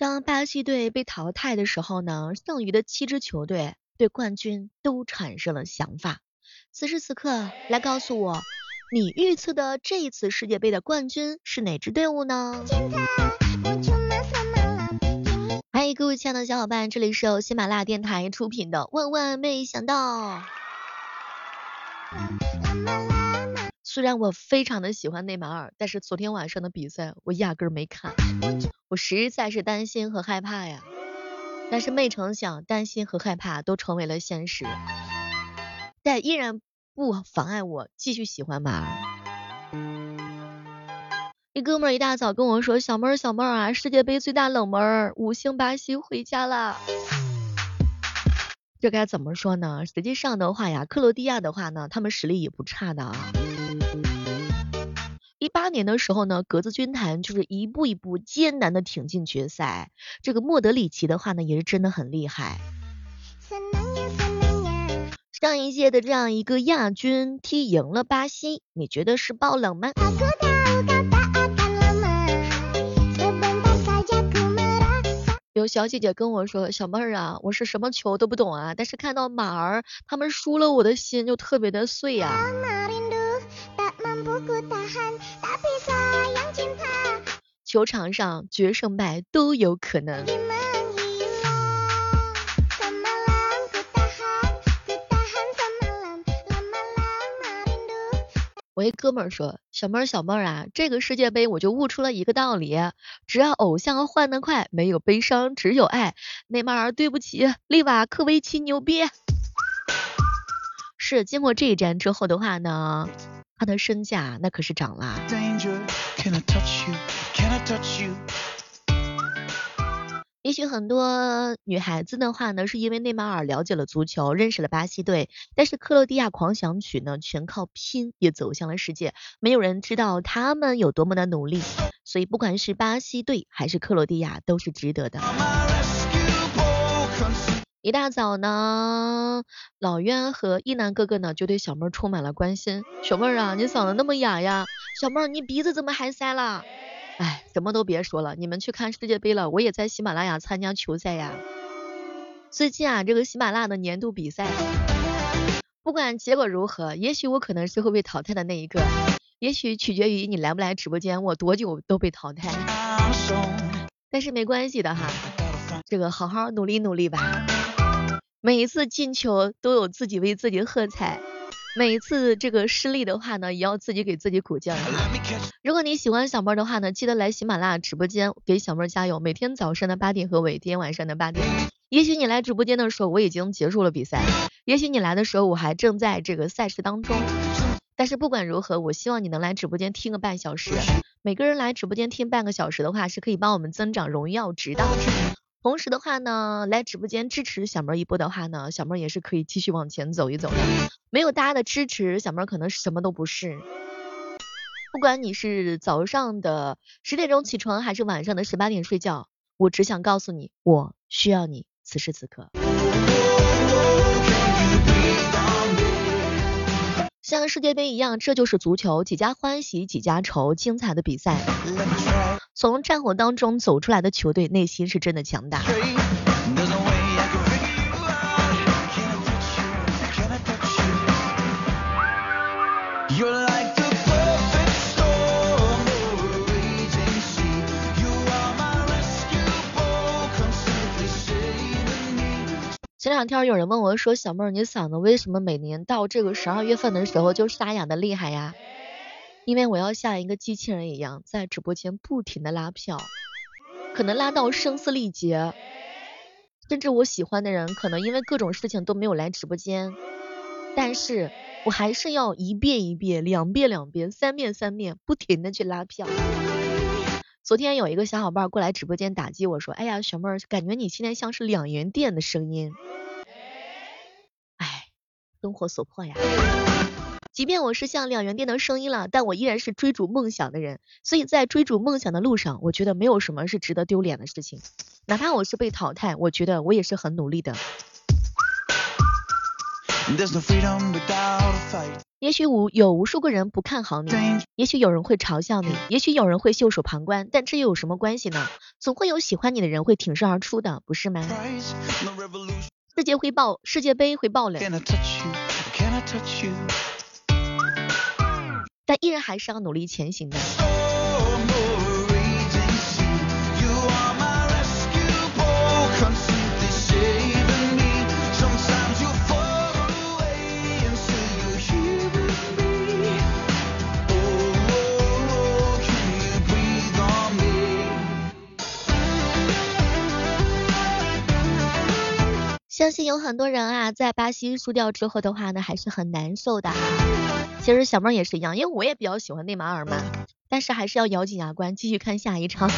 当巴西队被淘汰的时候呢，剩余的七支球队对冠军都产生了想法。此时此刻，来告诉我，你预测的这一次世界杯的冠军是哪支队伍呢？嗨，各位亲爱的小伙伴，这里是由喜马拉雅电台出品的《万万没想到》。虽然我非常的喜欢内马尔，但是昨天晚上的比赛我压根儿没看，我实在是担心和害怕呀。但是没成想，担心和害怕都成为了现实，但依然不妨碍我继续喜欢马尔。一哥们儿一大早跟我说：“小妹儿，小妹儿啊，世界杯最大冷门，五星巴西回家啦。”这该怎么说呢？实际上的话呀，克罗地亚的话呢，他们实力也不差的啊。八年的时候呢，格子军团就是一步一步艰难的挺进决赛。这个莫德里奇的话呢，也是真的很厉害。上一届的这样一个亚军踢赢了巴西，你觉得是爆冷吗？有小姐姐跟我说，小妹儿啊，我是什么球都不懂啊，但是看到马儿他们输了，我的心就特别的碎呀。不顾大汗大皮球场上决胜败都有可能。我一哥们儿说，小妹儿小妹儿啊，这个世界杯我就悟出了一个道理，只要偶像换得快，没有悲伤，只有爱。内马尔对不起，利瓦科维奇牛逼。是经过这一战之后的话呢？他的身价那可是涨啦。也许很多女孩子的话呢，是因为内马尔了解了足球，认识了巴西队，但是克罗地亚狂想曲呢，全靠拼也走向了世界，没有人知道他们有多么的努力，所以不管是巴西队还是克罗地亚，都是值得的。一大早呢，老渊和一楠哥哥呢就对小妹儿充满了关心。小妹儿啊，你嗓子那么哑呀？小妹儿，你鼻子怎么还塞了？哎，什么都别说了，你们去看世界杯了，我也在喜马拉雅参加球赛呀。最近啊，这个喜马拉雅的年度比赛，不管结果如何，也许我可能是会被淘汰的那一个，也许取决于你来不来直播间，我多久都被淘汰。但是没关系的哈，这个好好努力努力吧。每一次进球都有自己为自己喝彩，每一次这个失利的话呢，也要自己给自己鼓劲儿。如果你喜欢小妹儿的话呢，记得来喜马拉雅直播间给小妹儿加油。每天早上的八点和每天晚上的八点。也许你来直播间的时候我已经结束了比赛，也许你来的时候我还正在这个赛事当中。但是不管如何，我希望你能来直播间听个半小时。每个人来直播间听半个小时的话，是可以帮我们增长荣耀值的。同时的话呢，来直播间支持小妹一波的话呢，小妹也是可以继续往前走一走的。没有大家的支持，小妹可能什么都不是。不管你是早上的十点钟起床，还是晚上的十八点睡觉，我只想告诉你，我需要你，此时此刻。像世界杯一样，这就是足球，几家欢喜几家愁，精彩的比赛。从战火当中走出来的球队，内心是真的强大。前两天有人问我说：“小妹儿，你嗓子为什么每年到这个十二月份的时候就沙哑的厉害呀？”因为我要像一个机器人一样在直播间不停的拉票，可能拉到声嘶力竭，甚至我喜欢的人可能因为各种事情都没有来直播间，但是我还是要一遍一遍、两遍两遍、三遍三遍不停的去拉票。昨天有一个小伙伴过来直播间打击我说：“哎呀，小妹儿，感觉你现在像是两元店的声音。”哎，生活所迫呀。即便我是像两元店的声音了，但我依然是追逐梦想的人。所以在追逐梦想的路上，我觉得没有什么是值得丢脸的事情。哪怕我是被淘汰，我觉得我也是很努力的。也许无有无数个人不看好你，也许有人会嘲笑你，也许有人会袖手旁观，但这又有什么关系呢？总会有喜欢你的人会挺身而出的，不是吗？世界会爆，世界杯会爆冷，但依然还是要努力前行的。相信有很多人啊，在巴西输掉之后的话呢，还是很难受的。其实小妹也是一样，因为我也比较喜欢内马尔嘛，但是还是要咬紧牙关，继续看下一场。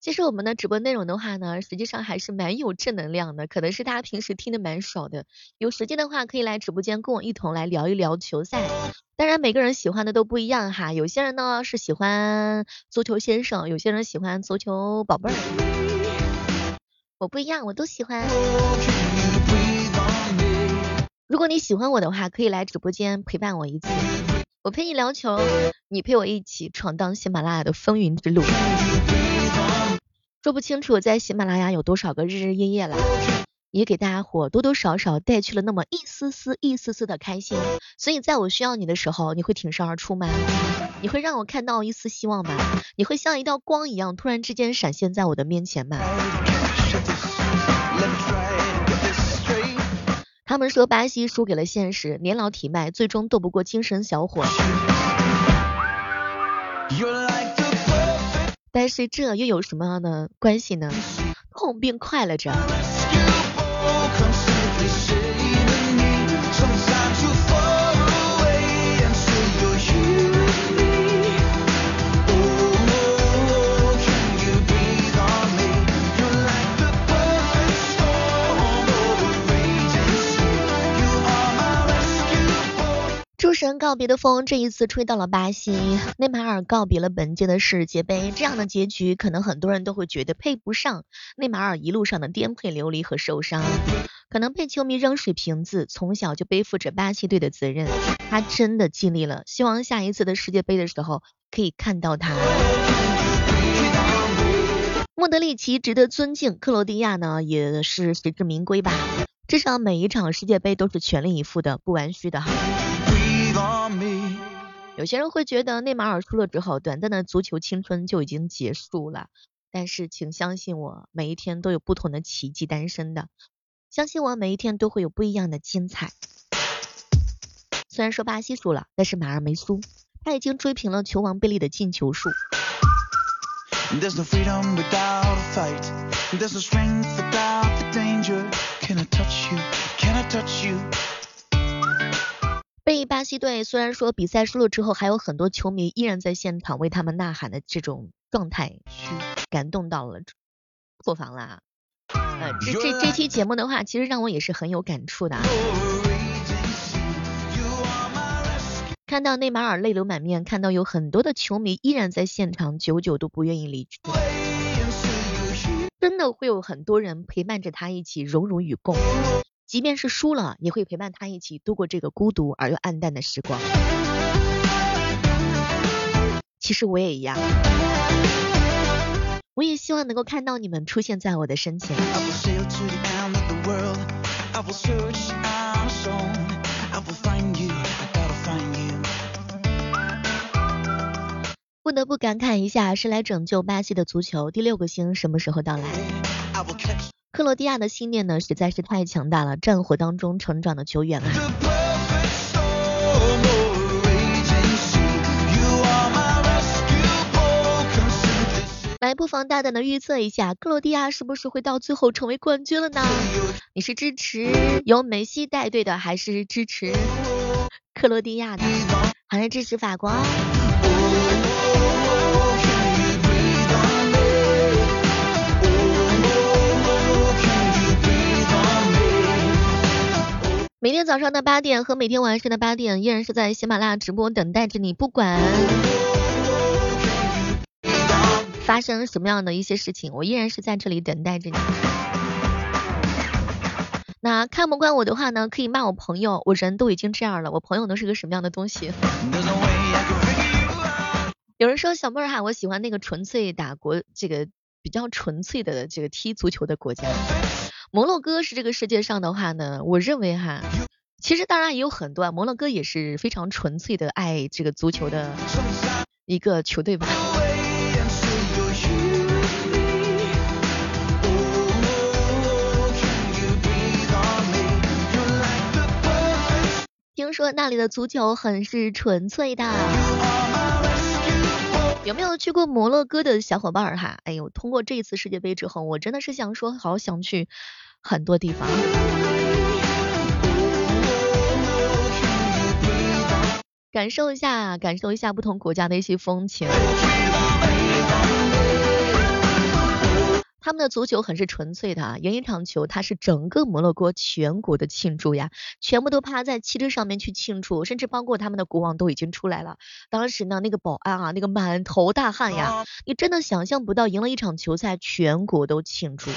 其实我们的直播内容的话呢，实际上还是蛮有正能量的，可能是大家平时听的蛮少的。有时间的话，可以来直播间跟我一同来聊一聊球赛。当然每个人喜欢的都不一样哈，有些人呢是喜欢足球先生，有些人喜欢足球宝贝儿。我不一样，我都喜欢。如果你喜欢我的话，可以来直播间陪伴我一次，我陪你聊球，你陪我一起闯荡喜马拉雅的风云之路。说不清楚在喜马拉雅有多少个日日夜夜了，也给大家伙多多少少带去了那么一丝丝、一丝丝的开心。所以在我需要你的时候，你会挺身而出吗？你会让我看到一丝希望吗？你会像一道光一样突然之间闪现在我的面前吗？他们说巴西输给了现实，年老体迈，最终斗不过精神小伙。you like to 但是这又有什么样的关系呢？痛并快乐着。神告别的风，这一次吹到了巴西。内马尔告别了本届的世界杯，这样的结局，可能很多人都会觉得配不上内马尔一路上的颠沛流离和受伤。可能被球迷扔水瓶子，从小就背负着巴西队的责任，他真的尽力了。希望下一次的世界杯的时候，可以看到他。莫德里奇值得尊敬，克罗地亚呢也是实至名归吧。至少每一场世界杯都是全力以赴的，不玩虚的哈。有些人会觉得内马尔输了之后，短暂的足球青春就已经结束了。但是请相信我，每一天都有不同的奇迹诞生的。相信我，每一天都会有不一样的精彩。虽然说巴西输了，但是马尔没输，他已经追平了球王贝利的进球数。被巴西队虽然说比赛输了之后，还有很多球迷依然在现场为他们呐喊的这种状态，感动到了，破防了。呃，这这这期节目的话，其实让我也是很有感触的。看到内马尔泪流满面，看到有很多的球迷依然在现场，久久都不愿意离去，真的会有很多人陪伴着他一起荣辱与共。即便是输了，也会陪伴他一起度过这个孤独而又暗淡的时光。其实我也一样，我也希望能够看到你们出现在我的身前。不得不感慨一下，是来拯救巴西的足球第六个星什么时候到来？克罗地亚的信念呢，实在是太强大了。战火当中成长的球员啊，来，不妨大胆的预测一下，克罗地亚是不是会到最后成为冠军了呢？你是支持由梅西带队的，还是支持克罗地亚的，还是支持法国？每天早上的八点和每天晚上的八点，依然是在喜马拉雅直播等待着你。不管发生什么样的一些事情，我依然是在这里等待着你。那看不惯我的话呢，可以骂我朋友，我人都已经这样了，我朋友能是个什么样的东西？有人说小妹儿哈，我喜欢那个纯粹打国，这个比较纯粹的这个踢足球的国家。摩洛哥是这个世界上的话呢，我认为哈，其实当然也有很多，啊，摩洛哥也是非常纯粹的爱这个足球的一个球队吧。听说那里的足球很是纯粹的。有没有去过摩洛哥的小伙伴哈？哎呦，通过这一次世界杯之后，我真的是想说，好想去很多地方，感受一下，感受一下不同国家的一些风情。的足球很是纯粹的啊，赢一场球，它是整个摩洛哥全国的庆祝呀，全部都趴在汽车上面去庆祝，甚至包括他们的国王都已经出来了。当时呢，那个保安啊，那个满头大汗呀，你真的想象不到，赢了一场球赛，全国都庆祝。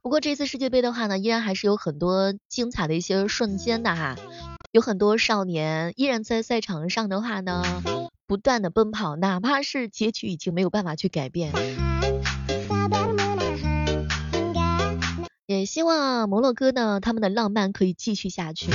不过这次世界杯的话呢，依然还是有很多精彩的一些瞬间的哈。有很多少年依然在赛场上的话呢，不断的奔跑，哪怕是结局已经没有办法去改变。也希望摩洛哥呢，他们的浪漫可以继续下去。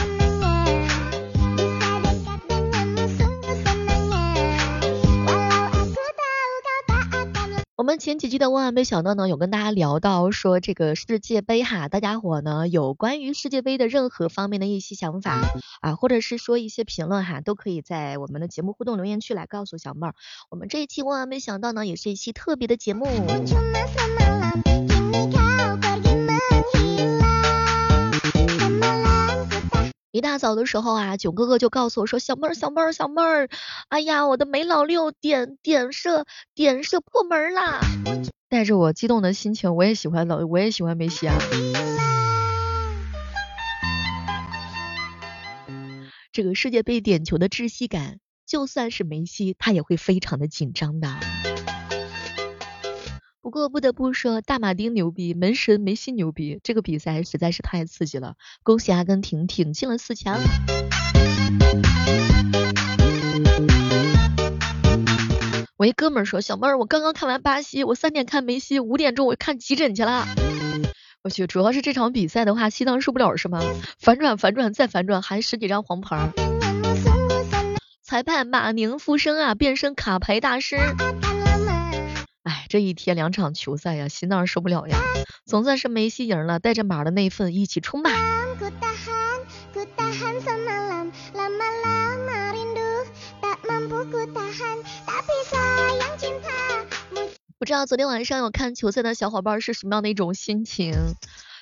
我们前几期的万万没想到呢，有跟大家聊到说这个世界杯哈，大家伙呢有关于世界杯的任何方面的一些想法啊，或者是说一些评论哈，都可以在我们的节目互动留言区来告诉小妹儿。我们这一期万万没想到呢，也是一期特别的节目。一大早的时候啊，囧哥哥就告诉我说：“小妹儿，小妹儿，小妹儿，哎呀，我的梅老六点点射点射破门啦！” 带着我激动的心情，我也喜欢老，我也喜欢梅西啊。这个世界杯点球的窒息感，就算是梅西，他也会非常的紧张的。不过不得不说，大马丁牛逼，门神梅西牛逼，这个比赛实在是太刺激了。恭喜阿根廷挺进了四强。我一哥们儿说，小妹儿，我刚刚看完巴西，我三点看梅西，五点钟我看急诊去了。我去，主要是这场比赛的话，西藏受不了是吗？反转反转再反转，还十几张黄牌。裁判马宁附身啊，变身卡牌大师。哎，这一天两场球赛呀，心脏受不了呀。总算是梅西赢了，带着马的那份一起冲吧。不知道昨天晚上有看球赛的小伙伴是什么样的一种心情？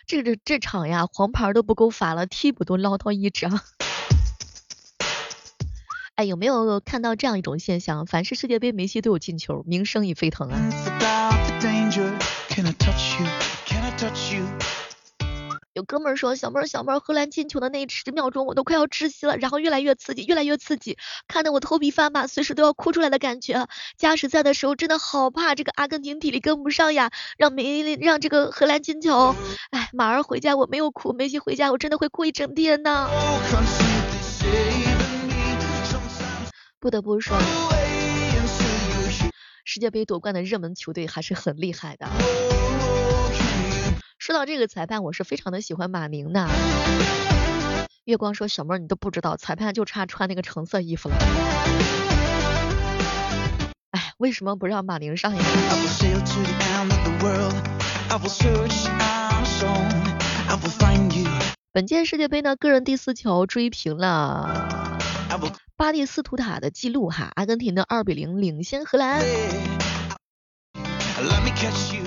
这这这场呀，黄牌都不够罚了，替补都捞到一张。哎，有没有看到这样一种现象？凡是世界杯梅西都有进球，名声已沸腾啊！有哥们儿说，小妹儿小妹儿，荷兰进球的那十秒钟，我都快要窒息了，然后越来越刺激，越来越刺激，看得我头皮发麻，随时都要哭出来的感觉。加时赛的时候真的好怕这个阿根廷体力跟不上呀，让梅让这个荷兰进球。哎，马儿回家我没有哭，梅西回家我真的会哭一整天呢。不得不说，世界杯夺冠的热门球队还是很厉害的。说到这个裁判，我是非常的喜欢马宁的。月光说：“小妹儿，你都不知道，裁判就差穿那个橙色衣服了。”哎，为什么不让马宁上呀？本届世界杯呢，个人第四球追平了。巴蒂斯图塔的记录哈，阿根廷的二比零领先荷兰，let me catch you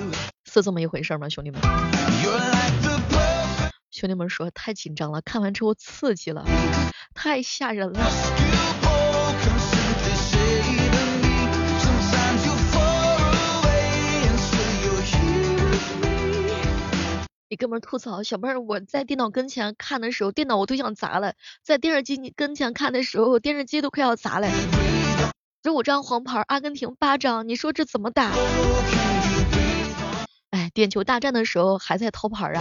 是这么一回事吗，兄弟们？兄弟们说太紧张了，看完之后刺激了，太吓人了。一哥们吐槽，小妹儿我在电脑跟前看的时候，电脑我都想砸了；在电视机跟前看的时候，电视机都快要砸了。十五张黄牌，阿根廷八张，你说这怎么打？点球大战的时候还在掏牌啊！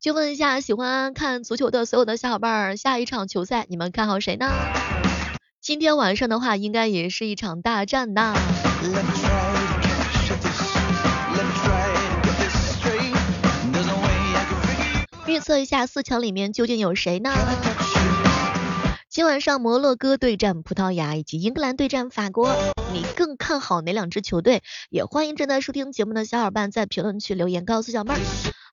就问一下喜欢看足球的所有的小伙伴，下一场球赛你们看好谁呢？今天晚上的话，应该也是一场大战呐。预测一下四强里面究竟有谁呢？今晚上摩洛哥对战葡萄牙，以及英格兰对战法国，你更看好哪两支球队？也欢迎正在收听节目的小伙伴在评论区留言告诉小妹儿。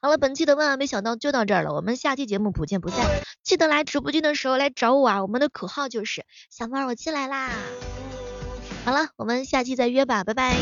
好了，本期的万万没想到就到这儿了，我们下期节目不见不散。记得来直播间的时候来找我啊，我们的口号就是小妹儿我进来啦。好了，我们下期再约吧，拜拜。